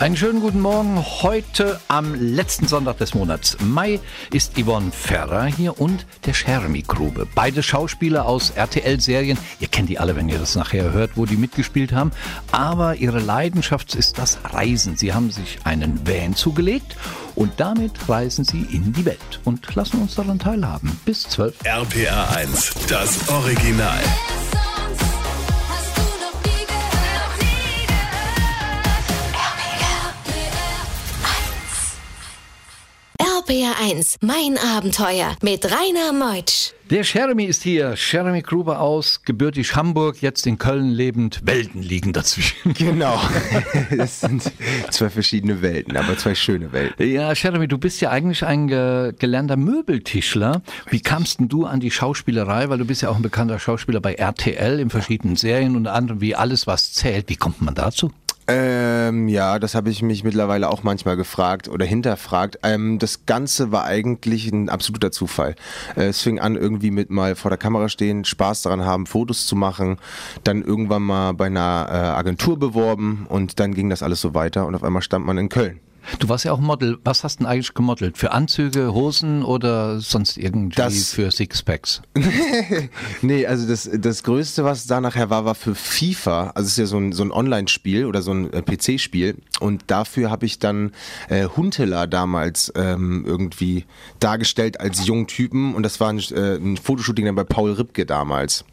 Einen schönen guten Morgen. Heute am letzten Sonntag des Monats Mai ist Yvonne Ferrer hier und der Schermi Grube. Beide Schauspieler aus RTL-Serien. Ihr kennt die alle, wenn ihr das nachher hört, wo die mitgespielt haben. Aber ihre Leidenschaft ist das Reisen. Sie haben sich einen Van zugelegt und damit reisen sie in die Welt und lassen uns daran teilhaben. Bis 12. RPR 1, das Original. RPR1, mein Abenteuer mit Rainer Meutsch. Der Jeremy ist hier. Jeremy Gruber aus, gebürtig Hamburg, jetzt in Köln lebend. Welten liegen dazwischen. Genau. es sind zwei verschiedene Welten, aber zwei schöne Welten. Ja, Jeremy, du bist ja eigentlich ein ge gelernter Möbeltischler. Wie kamst denn du an die Schauspielerei? Weil du bist ja auch ein bekannter Schauspieler bei RTL in verschiedenen Serien und anderem, wie alles, was zählt. Wie kommt man dazu? Ähm, ja, das habe ich mich mittlerweile auch manchmal gefragt oder hinterfragt. Ähm, das Ganze war eigentlich ein absoluter Zufall. Äh, es fing an irgendwie mit mal vor der Kamera stehen, Spaß daran haben, Fotos zu machen, dann irgendwann mal bei einer äh, Agentur beworben und dann ging das alles so weiter und auf einmal stand man in Köln. Du warst ja auch Model. Was hast du denn eigentlich gemodelt? Für Anzüge, Hosen oder sonst irgendwie Das- für Sixpacks? Nee, also das, das Größte, was da nachher war, war für FIFA. Also es ist ja so ein, so ein Online-Spiel oder so ein äh, PC-Spiel. Und dafür habe ich dann äh, Huntela damals ähm, irgendwie dargestellt als jungen Typen. Und das war ein, äh, ein Fotoshooting dann bei Paul Ripke damals.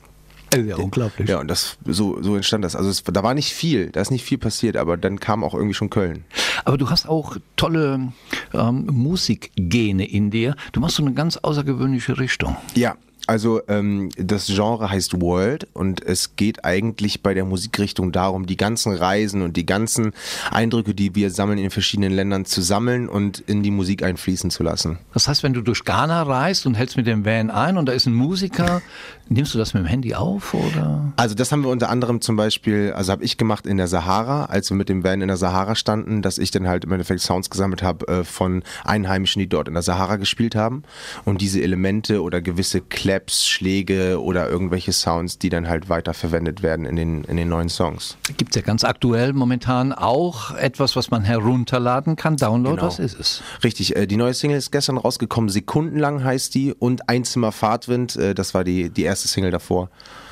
Ja, unglaublich. Ja, und das so, so entstand das. Also es, da war nicht viel, da ist nicht viel passiert, aber dann kam auch irgendwie schon Köln. Aber du hast auch tolle ähm, Musikgene in dir. Du machst so eine ganz außergewöhnliche Richtung. Ja, also ähm, das Genre heißt World und es geht eigentlich bei der Musikrichtung darum, die ganzen Reisen und die ganzen Eindrücke, die wir sammeln in verschiedenen Ländern zu sammeln und in die Musik einfließen zu lassen. Das heißt, wenn du durch Ghana reist und hältst mit dem Van ein und da ist ein Musiker, nimmst du das mit dem Handy auf oder? Also das haben wir unter anderem zum Beispiel, also habe ich gemacht in der Sahara, als wir mit dem Van in der Sahara standen, dass ich dann halt im Endeffekt Sounds gesammelt habe äh, von Einheimischen, die dort in der Sahara gespielt haben und diese Elemente oder gewisse Claps, Schläge oder irgendwelche Sounds, die dann halt weiter verwendet werden in den, in den neuen Songs. Gibt es ja ganz aktuell momentan auch etwas, was man herunterladen kann. Download, Genau. was ist es? Richtig, äh, die neue Single ist gestern rausgekommen, Sekundenlang heißt die und Einzimmer Fahrtwind, äh, das war die, die erste Single davor.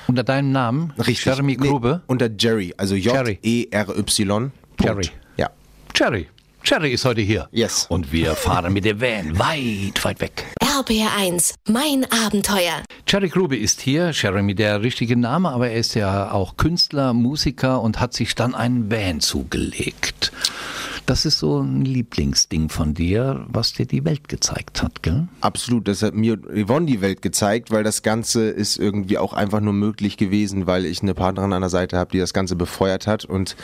Unter deinem Namen? Richtig. Jeremy Nee, Grube? unter Jerry, also. J-E-R-Y. Jerry. Ja. Jerry. Jerry ist heute hier. Yes. Und wir fahren mit dem Van weit, weit weg. RPR 1, mein Abenteuer. Jerry Grube ist hier, Jeremy der richtige Name, aber er ist ja auch Künstler, Musiker und hat sich dann einen Van zugelegt. Das ist so ein Lieblingsding von dir, was dir die Welt gezeigt hat, gell? Absolut, das hat mir Yvonne die Welt gezeigt, weil das Ganze ist irgendwie auch einfach nur möglich gewesen, weil ich eine Partnerin an der Seite habe, die das Ganze befeuert hat und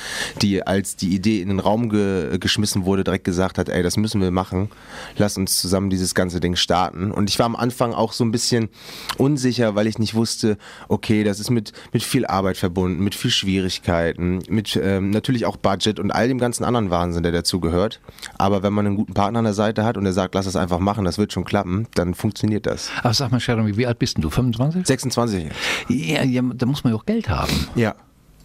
die, als die Idee in den Raum ge geschmissen wurde, direkt gesagt hat, ey, das müssen wir machen, lass uns zusammen dieses ganze Ding starten. Und ich war am Anfang auch so ein bisschen unsicher, weil ich nicht wusste, okay, das ist mit, mit viel Arbeit verbunden, mit viel Schwierigkeiten, mit ähm, natürlich auch Budget und all dem ganzen anderen Wahnsinn, der dazu gehört. Aber wenn man einen guten Partner an der Seite hat und der sagt, lass es einfach machen, das wird schon klappen, dann funktioniert das. Aber sag mal, Jeremy, wie alt bist denn du? 25? 26. Ja, ja, da muss man ja auch Geld haben, Ja.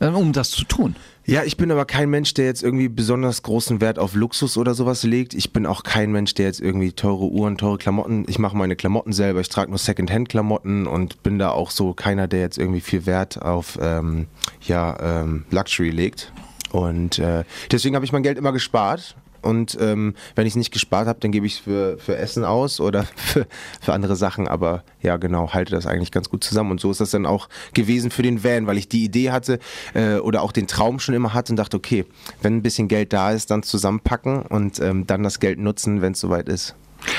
äh, um das zu tun. Ja, ich bin aber kein Mensch, der jetzt irgendwie besonders großen Wert auf Luxus oder sowas legt. Ich bin auch kein Mensch, der jetzt irgendwie teure Uhren, teure Klamotten. Ich mache meine Klamotten selber. Ich trage nur Secondhand-Klamotten und bin da auch so keiner, der jetzt irgendwie viel Wert auf ähm, ja, ähm, Luxury legt. Und äh, deswegen habe ich mein Geld immer gespart. Und ähm, wenn ich es nicht gespart habe, dann gebe ich es für, für Essen aus oder für, für andere Sachen. Aber ja, genau, halte das eigentlich ganz gut zusammen. Und so ist das dann auch gewesen für den Van, weil ich die Idee hatte äh, oder auch den Traum schon immer hatte und dachte, okay, wenn ein bisschen Geld da ist, dann zusammenpacken und ähm, dann das Geld nutzen, wenn es soweit ist.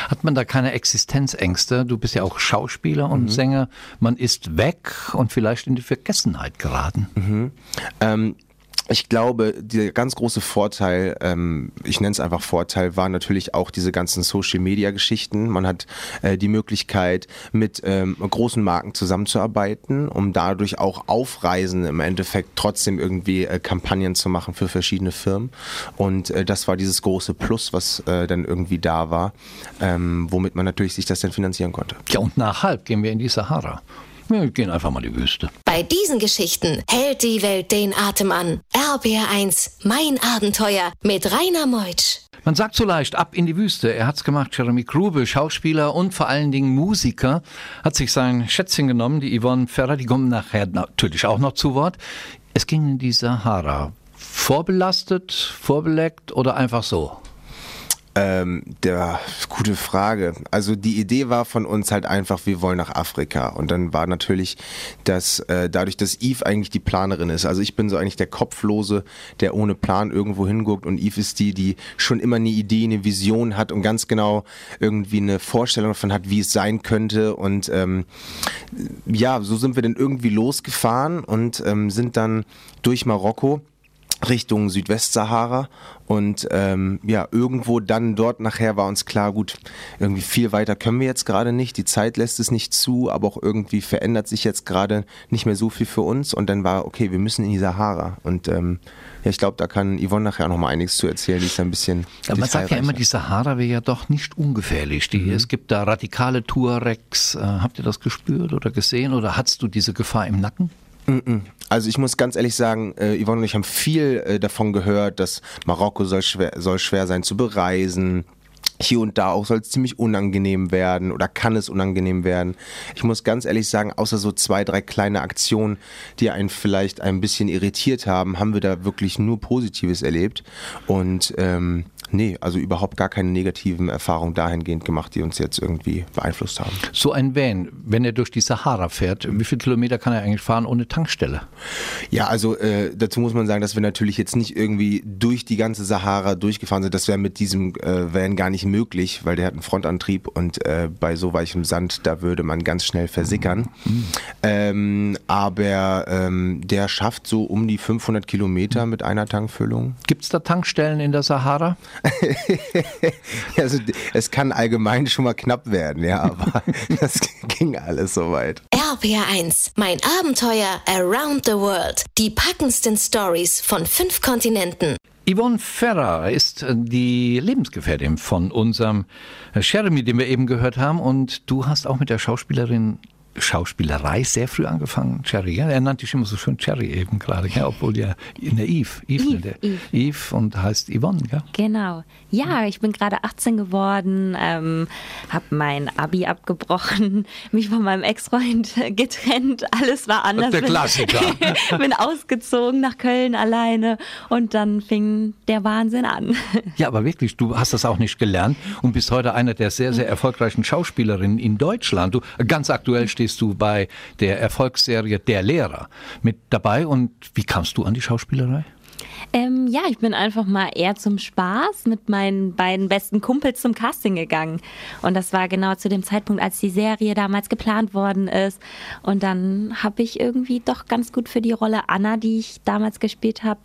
Hat man da keine Existenzängste? Du bist ja auch Schauspieler und Sänger. Man ist weg und vielleicht in die Vergessenheit geraten. Ähm, ich glaube, der ganz große Vorteil, ähm, ich nenne es einfach Vorteil, war natürlich auch diese ganzen Social-Media-Geschichten. Man hat äh, die Möglichkeit, mit ähm, großen Marken zusammenzuarbeiten, um dadurch auch auf Reisen im Endeffekt trotzdem irgendwie äh, Kampagnen zu machen für verschiedene Firmen. Und äh, das war dieses große Plus, was äh, dann irgendwie da war, ähm, womit man natürlich sich das dann finanzieren konnte. Ja, und nach halb gehen wir in die Sahara. Wir gehen einfach mal in die Wüste. Bei diesen Geschichten hält die Welt den Atem an. RBR1, mein Abenteuer mit Rainer Meutsch. Man sagt so leicht, ab in die Wüste. Er hat's gemacht, Jeremy Grube, Schauspieler und vor allen Dingen Musiker, hat sich sein Schätzchen genommen, die Yvonne Ferrer, die kommen nachher natürlich auch noch zu Wort. Es ging in die Sahara. Vorbelastet, vorbeleckt oder einfach so? Ähm, der, gute Frage. Also die Idee war von uns halt einfach, wir wollen nach Afrika. Und dann war natürlich, dass äh, dadurch, dass Eve eigentlich die Planerin ist. Also ich bin so eigentlich der Kopflose, der ohne Plan irgendwo hinguckt. Und Eve ist die, die schon immer eine Idee, eine Vision hat und ganz genau irgendwie eine Vorstellung davon hat, wie es sein könnte. Und ähm, ja, so sind wir dann irgendwie losgefahren und ähm, sind dann durch Marokko Richtung Südwestsahara und ähm, ja, irgendwo dann dort nachher war uns klar, gut, irgendwie viel weiter können wir jetzt gerade nicht, die Zeit lässt es nicht zu, aber auch irgendwie verändert sich jetzt gerade nicht mehr so viel für uns und dann war, okay, wir müssen in die Sahara und ähm, ja, ich glaube, da kann Yvonne nachher noch mal einiges zu erzählen, die ist ein bisschen ja, Man sagt ja immer, die Sahara wäre ja doch nicht ungefährlich. Die, mhm. Es gibt da radikale Tuaregs. Äh, habt ihr das gespürt oder gesehen oder hattest du diese Gefahr im Nacken? Also ich muss ganz ehrlich sagen, äh, Yvonne und ich haben viel äh, davon gehört, dass Marokko soll schwer, soll schwer sein zu bereisen. Hier und da auch soll es ziemlich unangenehm werden oder kann es unangenehm werden. Ich muss ganz ehrlich sagen, außer so zwei, drei kleine Aktionen, die einen vielleicht ein bisschen irritiert haben, haben wir da wirklich nur Positives erlebt. Und ähm, Nee, also überhaupt gar keine negativen Erfahrungen dahingehend gemacht, die uns jetzt irgendwie beeinflusst haben. So ein Van, wenn er durch die Sahara fährt, wie viele Kilometer kann er eigentlich fahren ohne Tankstelle? Ja, also äh, dazu muss man sagen, dass wir natürlich jetzt nicht irgendwie durch die ganze Sahara durchgefahren sind. Das wäre mit diesem äh, Van gar nicht möglich, weil der hat einen Frontantrieb und äh, bei so weichem Sand, da würde man ganz schnell versickern. Mhm. Ähm, aber ähm, der schafft so um die 500 Kilometer mit einer Tankfüllung. Gibt es da Tankstellen in der Sahara? also, es kann allgemein schon mal knapp werden, ja, aber das ging alles soweit. RPR1, mein Abenteuer Around the World. Die packendsten Stories von fünf Kontinenten. Yvonne Ferrer ist äh, die Lebensgefährtin von unserem Jeremy, den wir eben gehört haben. Und du hast auch mit der Schauspielerin Schauspielerei sehr früh angefangen, Cherry. Ja? Er nannte dich immer so schön Cherry eben gerade, ja? obwohl ja der Eve, Eve, Eve, Eve. Eve und heißt Yvonne. Ja? Genau. Ja, ich bin gerade 18 geworden, ähm, habe mein Abi abgebrochen, mich von meinem Ex-Freund getrennt, alles war anders. Der Klassiker. bin ausgezogen nach Köln alleine und dann fing der Wahnsinn an. Ja, aber wirklich, du hast das auch nicht gelernt und bist heute einer der sehr, sehr erfolgreichen Schauspielerinnen in Deutschland. Du ganz aktuell stehst stehst du bei der Erfolgsserie Der Lehrer mit dabei. Und wie kamst du an die Schauspielerei? Ähm, ja, ich bin einfach mal eher zum Spaß mit meinen beiden besten Kumpels zum Casting gegangen. Und das war genau zu dem Zeitpunkt, als die Serie damals geplant worden ist. Und dann habe ich irgendwie doch ganz gut für die Rolle Anna, die ich damals gespielt habe,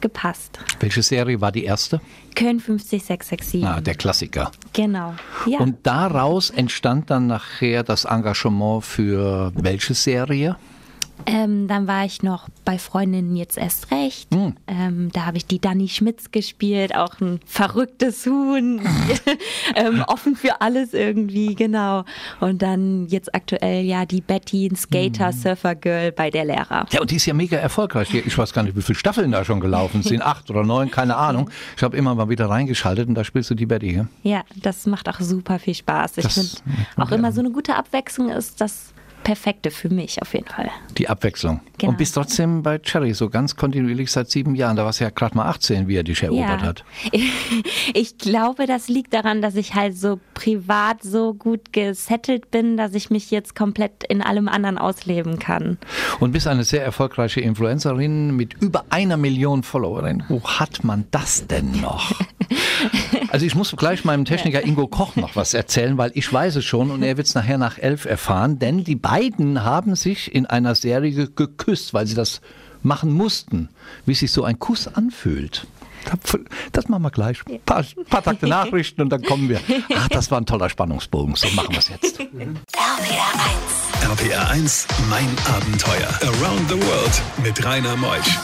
gepasst. Welche Serie war die erste? Köln 50667. Ah, der Klassiker. Genau. Ja. Und daraus entstand dann nachher das Engagement für welche Serie? Ähm, dann war ich noch bei Freundinnen jetzt erst recht. Mhm. Ähm, da habe ich die Dani Schmitz gespielt, auch ein verrücktes Huhn, ähm, offen für alles irgendwie, genau. Und dann jetzt aktuell ja die Betty, ein Skater, Surfer Girl bei der Lehrer. Ja, und die ist ja mega erfolgreich. Ich weiß gar nicht, wie viele Staffeln da schon gelaufen sind, acht oder neun, keine Ahnung. Ich habe immer mal wieder reingeschaltet und da spielst du die Betty. Ja, ja das macht auch super viel Spaß. Ich finde auch immer so eine gute Abwechslung ist, dass perfekte für mich auf jeden Fall. Die Abwechslung. Genau. Und bist trotzdem bei Cherry so ganz kontinuierlich seit sieben Jahren. Da war es ja gerade mal 18, wie er dich erobert ja. hat. Ich glaube, das liegt daran, dass ich halt so privat so gut gesettelt bin, dass ich mich jetzt komplett in allem anderen ausleben kann. Und bist eine sehr erfolgreiche Influencerin mit über einer Million Followerinnen. Wo hat man das denn noch? Also ich muss gleich meinem Techniker Ingo Koch noch was erzählen, weil ich weiß es schon und er wird es nachher nach elf erfahren, denn die beiden haben sich in einer Serie geküsst, weil sie das machen mussten, wie sich so ein Kuss anfühlt. Das machen wir gleich. Ein paar, paar Takte Nachrichten und dann kommen wir. Ach, das war ein toller Spannungsbogen. So machen wir es jetzt. RPR 1. RPR 1, mein Abenteuer. Around the World mit Rainer Meusch.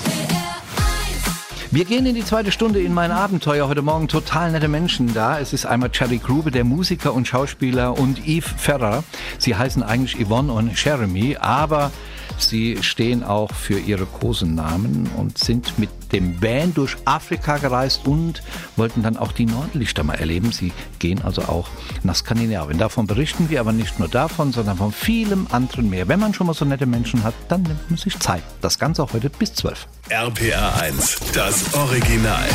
Wir gehen in die zweite Stunde in mein Abenteuer. Heute Morgen total nette Menschen da. Es ist einmal Cherry Grube, der Musiker und Schauspieler, und Yves Ferrer. Sie heißen eigentlich Yvonne und Jeremy, aber Sie stehen auch für ihre Kosennamen und sind mit dem Van durch Afrika gereist und wollten dann auch die Nordlichter mal erleben. Sie gehen also auch nach Skandinavien. Davon berichten wir aber nicht nur davon, sondern von vielem anderen mehr. Wenn man schon mal so nette Menschen hat, dann nimmt man sich Zeit. Das Ganze auch heute bis 12. RPA 1, das Original.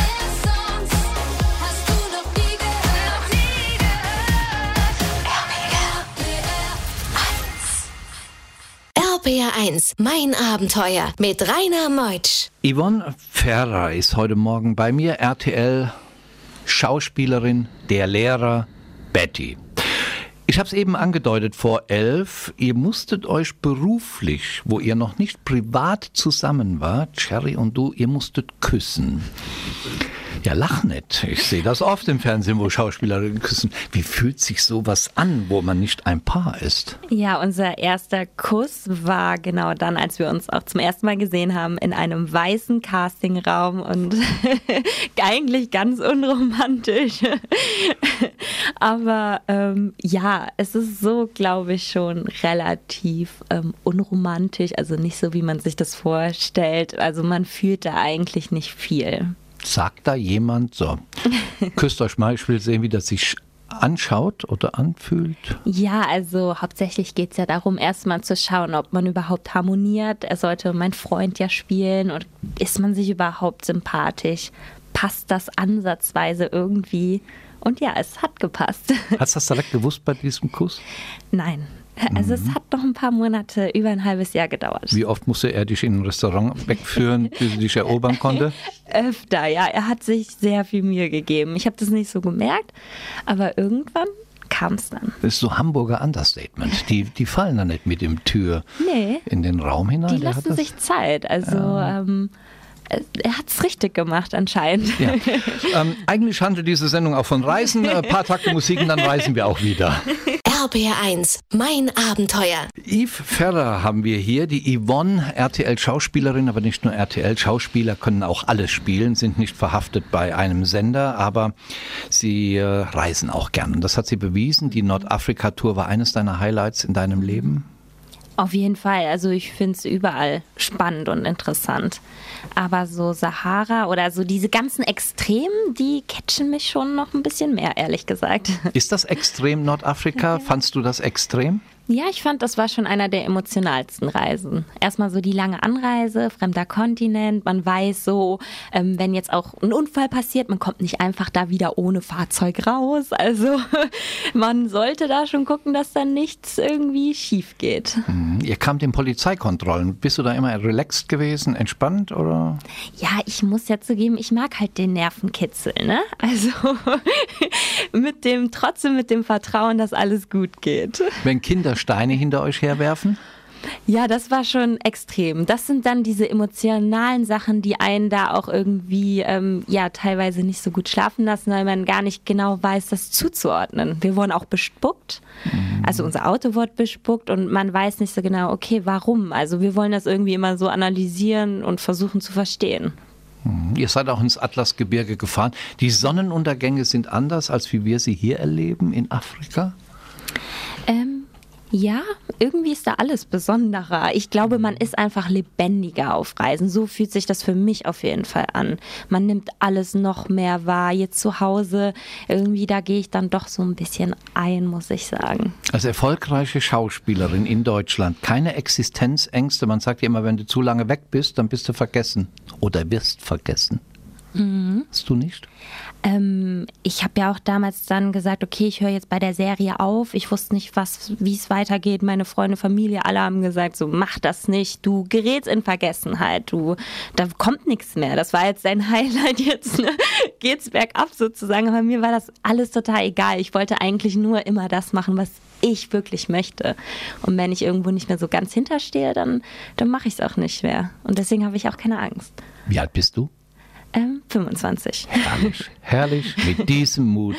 RPR 1, mein Abenteuer mit Rainer Meutsch. Yvonne Ferrer ist heute Morgen bei mir, RTL Schauspielerin, der Lehrer Betty. Ich habe es eben angedeutet vor elf. Ihr musstet euch beruflich, wo ihr noch nicht privat zusammen wart, Cherry und du, ihr musstet küssen. Ja, lach nicht. Ich sehe das oft im Fernsehen, wo Schauspielerinnen küssen. Wie fühlt sich sowas an, wo man nicht ein Paar ist? Ja, unser erster Kuss war genau dann, als wir uns auch zum ersten Mal gesehen haben, in einem weißen Castingraum und eigentlich ganz unromantisch. Aber ähm, ja, es ist so, glaube ich, schon relativ ähm, unromantisch, also nicht so, wie man sich das vorstellt. Also man fühlt da eigentlich nicht viel. Sagt da jemand so, küsst euch mal, ich will sehen, wie das sich anschaut oder anfühlt? Ja, also hauptsächlich geht es ja darum, erstmal zu schauen, ob man überhaupt harmoniert. Er sollte mein Freund ja spielen und ist man sich überhaupt sympathisch? Passt das ansatzweise irgendwie? Und ja, es hat gepasst. Hast du das direkt gewusst bei diesem Kuss? Nein, also mhm. es hat noch ein paar Monate, über ein halbes Jahr gedauert. Wie oft musste er dich in ein Restaurant wegführen, bis er dich erobern konnte? Öfter, ja. Er hat sich sehr viel Mühe gegeben. Ich habe das nicht so gemerkt, aber irgendwann kam es dann. Das ist so Hamburger Understatement. Die, die fallen da nicht mit dem Tür nee, in den Raum hinein. Die lassen sich Zeit. Also ja. ähm, er hat es richtig gemacht anscheinend. Ja. Ähm, eigentlich handelt diese Sendung auch von Reisen. Ein paar Takte Musik und dann reisen wir auch wieder. RBR1, mein Abenteuer. Yves Ferrer haben wir hier, die Yvonne, RTL-Schauspielerin, aber nicht nur RTL-Schauspieler können auch alles spielen, sind nicht verhaftet bei einem Sender, aber sie äh, reisen auch gern. Und das hat sie bewiesen. Die Nordafrika-Tour war eines deiner Highlights in deinem Leben? Auf jeden Fall. Also ich finde es überall spannend und interessant. Aber so Sahara oder so diese ganzen Extremen, die catchen mich schon noch ein bisschen mehr, ehrlich gesagt. Ist das extrem Nordafrika? Fandst du das extrem? Ja, ich fand, das war schon einer der emotionalsten Reisen. Erstmal so die lange Anreise, fremder Kontinent. Man weiß so, ähm, wenn jetzt auch ein Unfall passiert, man kommt nicht einfach da wieder ohne Fahrzeug raus. Also man sollte da schon gucken, dass da nichts irgendwie schief geht. Mhm. Ihr kamt in Polizeikontrollen. Bist du da immer relaxed gewesen, entspannt oder? Ja, ich muss ja zugeben, ich mag halt den Nervenkitzel. Ne? Also mit dem, trotzdem mit dem Vertrauen, dass alles gut geht. Wenn Kinder Steine hinter euch herwerfen? Ja, das war schon extrem. Das sind dann diese emotionalen Sachen, die einen da auch irgendwie ähm, ja teilweise nicht so gut schlafen lassen, weil man gar nicht genau weiß, das zuzuordnen. Wir wurden auch bespuckt, mhm. also unser Auto wurde bespuckt und man weiß nicht so genau, okay, warum. Also wir wollen das irgendwie immer so analysieren und versuchen zu verstehen. Mhm. Ihr seid auch ins Atlasgebirge gefahren. Die Sonnenuntergänge sind anders, als wie wir sie hier erleben in Afrika? Ähm, ja, irgendwie ist da alles besonderer. Ich glaube, man ist einfach lebendiger auf Reisen. So fühlt sich das für mich auf jeden Fall an. Man nimmt alles noch mehr wahr. Jetzt zu Hause, irgendwie, da gehe ich dann doch so ein bisschen ein, muss ich sagen. Als erfolgreiche Schauspielerin in Deutschland, keine Existenzängste. Man sagt ja immer, wenn du zu lange weg bist, dann bist du vergessen oder wirst vergessen. Mhm. Hast du nicht? Ähm, ich habe ja auch damals dann gesagt, okay, ich höre jetzt bei der Serie auf. Ich wusste nicht, was, wie es weitergeht. Meine Freunde, Familie, alle haben gesagt, so mach das nicht. Du gerätst in Vergessenheit. Du, da kommt nichts mehr. Das war jetzt dein Highlight. Jetzt ne? geht's bergab sozusagen. Aber mir war das alles total egal. Ich wollte eigentlich nur immer das machen, was ich wirklich möchte. Und wenn ich irgendwo nicht mehr so ganz hinterstehe, dann, dann mache ich es auch nicht mehr. Und deswegen habe ich auch keine Angst. Wie alt bist du? Ähm, 25. Herrlich, herrlich, mit diesem Mut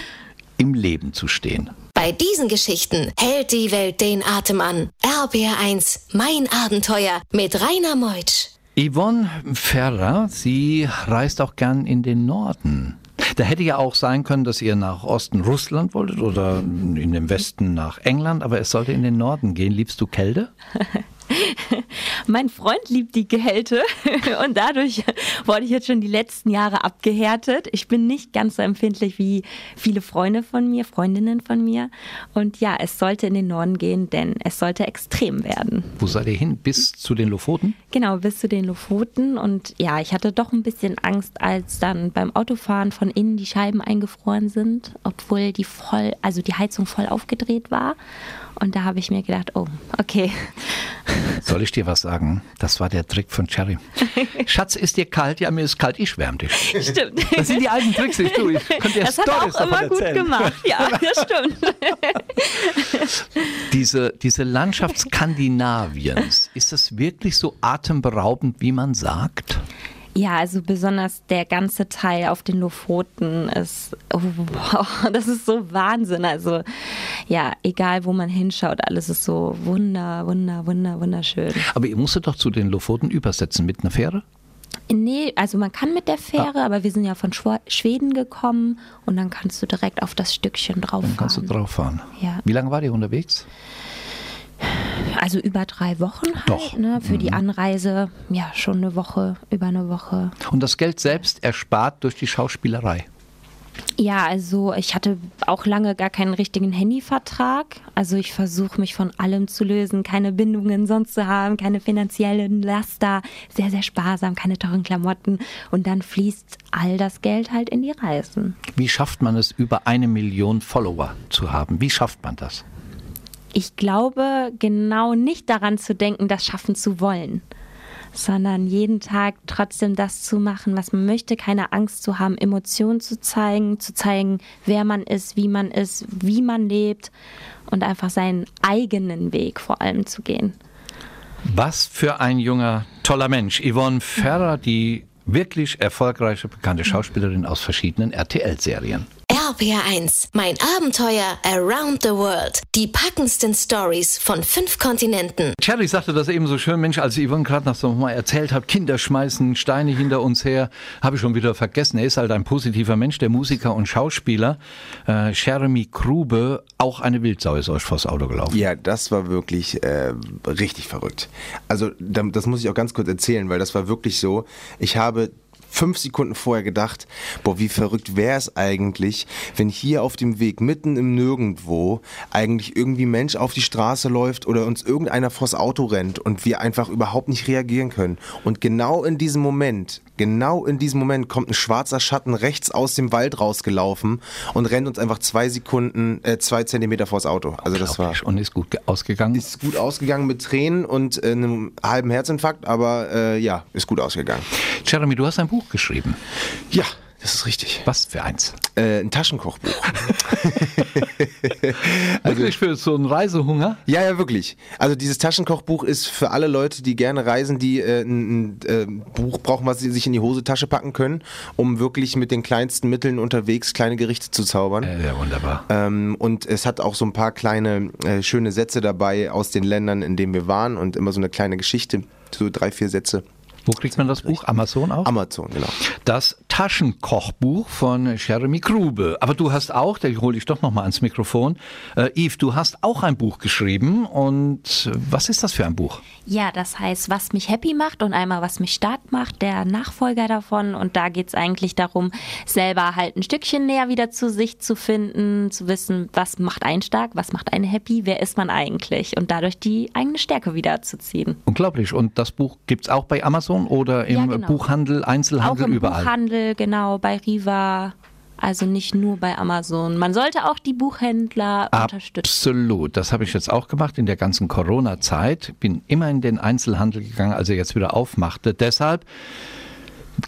im Leben zu stehen. Bei diesen Geschichten hält die Welt den Atem an. RBR1, mein Abenteuer mit Rainer Meutsch. Yvonne Ferrer, sie reist auch gern in den Norden. Da hätte ja auch sein können, dass ihr nach Osten Russland wolltet oder in den Westen nach England, aber es sollte in den Norden gehen. Liebst du Kälte? mein Freund liebt die Kälte und dadurch wurde ich jetzt schon die letzten Jahre abgehärtet. Ich bin nicht ganz so empfindlich wie viele Freunde von mir, Freundinnen von mir. Und ja, es sollte in den Norden gehen, denn es sollte extrem werden. Wo seid ihr hin? Bis zu den Lofoten? Genau, bis zu den Lofoten. Und ja, ich hatte doch ein bisschen Angst, als dann beim Autofahren von innen die Scheiben eingefroren sind, obwohl die voll, also die Heizung voll aufgedreht war. Und da habe ich mir gedacht, oh, okay. Soll ich dir was sagen? Das war der Trick von Cherry. Schatz, ist dir kalt? Ja, mir ist kalt, ich schwärme dich. Stimmt. Das sind die alten Tricks, ich tue. Ich könnte dir das Storys hat auch immer gut gemacht. Ja, das stimmt. diese, diese Landschaft Skandinaviens, ist das wirklich so atemberaubend, wie man sagt? Ja, also besonders der ganze Teil auf den Lofoten ist, oh, wow, das ist so Wahnsinn. Also ja, egal wo man hinschaut, alles ist so wunder, wunder, wunder, wunderschön. Aber ihr musstet doch zu den Lofoten übersetzen mit einer Fähre? Nee, also man kann mit der Fähre, ah. aber wir sind ja von Schweden gekommen und dann kannst du direkt auf das Stückchen drauf fahren. Dann kannst du drauf fahren. Ja. Wie lange war ihr unterwegs? Also über drei Wochen halt, Doch. Ne? Für mhm. die Anreise, ja, schon eine Woche, über eine Woche. Und das Geld selbst erspart durch die Schauspielerei? Ja, also ich hatte auch lange gar keinen richtigen Handyvertrag. Also ich versuche mich von allem zu lösen, keine Bindungen sonst zu haben, keine finanziellen Laster, sehr, sehr sparsam, keine teuren Klamotten. Und dann fließt all das Geld halt in die Reisen. Wie schafft man es, über eine Million Follower zu haben? Wie schafft man das? Ich glaube genau nicht daran zu denken, das schaffen zu wollen, sondern jeden Tag trotzdem das zu machen, was man möchte, keine Angst zu haben, Emotionen zu zeigen, zu zeigen, wer man ist, wie man ist, wie man lebt und einfach seinen eigenen Weg vor allem zu gehen. Was für ein junger, toller Mensch. Yvonne Ferrer, die wirklich erfolgreiche, bekannte Schauspielerin aus verschiedenen RTL-Serien. RPR1, mein Abenteuer Around the World. Die packendsten Stories von fünf Kontinenten. Cherry sagte das eben so schön, Mensch, als Yvonne gerade noch so mal erzählt hat, Kinder schmeißen Steine hinter uns her, habe ich schon wieder vergessen. Er ist halt ein positiver Mensch, der Musiker und Schauspieler. Äh, Jeremy Krube, auch eine Wildsau ist euch vors Auto gelaufen. Ja, das war wirklich äh, richtig verrückt. Also das muss ich auch ganz kurz erzählen, weil das war wirklich so. Ich habe fünf Sekunden vorher gedacht, boah, wie verrückt wäre es eigentlich, wenn hier auf dem Weg mitten im Nirgendwo eigentlich irgendwie Mensch auf die Straße läuft oder uns irgendeiner vors Auto rennt und wir einfach überhaupt nicht reagieren können. Und genau in diesem Moment Genau in diesem Moment kommt ein schwarzer Schatten rechts aus dem Wald rausgelaufen und rennt uns einfach zwei Sekunden, äh, zwei Zentimeter vors Auto. Also das war und ist gut ausgegangen. Ist gut ausgegangen mit Tränen und äh, einem halben Herzinfarkt, aber äh, ja, ist gut ausgegangen. Jeremy, du hast ein Buch geschrieben. Ja, das ist richtig. Was für eins? Äh, ein Taschenkochbuch. also, wirklich für so einen Reisehunger? Ja, ja, wirklich. Also dieses Taschenkochbuch ist für alle Leute, die gerne reisen, die äh, ein, äh, Buch brauchen, was sie sich in die Hosentasche packen können, um wirklich mit den kleinsten Mitteln unterwegs kleine Gerichte zu zaubern. Äh, ja, wunderbar. Ähm, und es hat auch so ein paar kleine äh, schöne Sätze dabei aus den Ländern, in denen wir waren und immer so eine kleine Geschichte, so drei, vier Sätze. Wo kriegt man das Buch? Amazon auch? Amazon, genau. Das Taschenkochbuch von Jeremy Grube. Aber du hast auch, da hole ich doch nochmal ans Mikrofon, äh, Yves, du hast auch ein Buch geschrieben. Und was ist das für ein Buch? Ja, das heißt, was mich happy macht und einmal, was mich stark macht, der Nachfolger davon. Und da geht es eigentlich darum, selber halt ein Stückchen näher wieder zu sich zu finden, zu wissen, was macht einen stark, was macht einen happy, wer ist man eigentlich und dadurch die eigene Stärke wiederzuziehen. Unglaublich. Und das Buch gibt es auch bei Amazon? Amazon oder im ja, genau. Buchhandel, Einzelhandel, auch im überall? Buchhandel, genau, bei Riva. Also nicht nur bei Amazon. Man sollte auch die Buchhändler unterstützen. Absolut. Das habe ich jetzt auch gemacht in der ganzen Corona-Zeit. Bin immer in den Einzelhandel gegangen, als er jetzt wieder aufmachte. Deshalb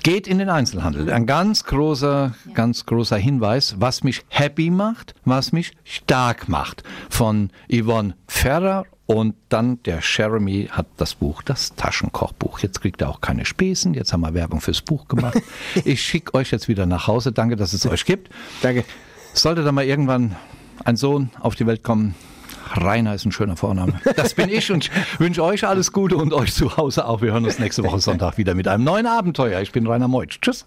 Geht in den Einzelhandel. Ein ganz großer, ja. ganz großer Hinweis, was mich happy macht, was mich stark macht. Von Yvonne Ferrer und dann der Jeremy hat das Buch, das Taschenkochbuch. Jetzt kriegt er auch keine Spesen. Jetzt haben wir Werbung fürs Buch gemacht. ich schicke euch jetzt wieder nach Hause. Danke, dass es euch gibt. Danke. Sollte da mal irgendwann ein Sohn auf die Welt kommen, Rainer ist ein schöner Vorname. Das bin ich und ich wünsche euch alles Gute und euch zu Hause auch. Wir hören uns nächste Woche Sonntag wieder mit einem neuen Abenteuer. Ich bin Rainer Meutsch. Tschüss.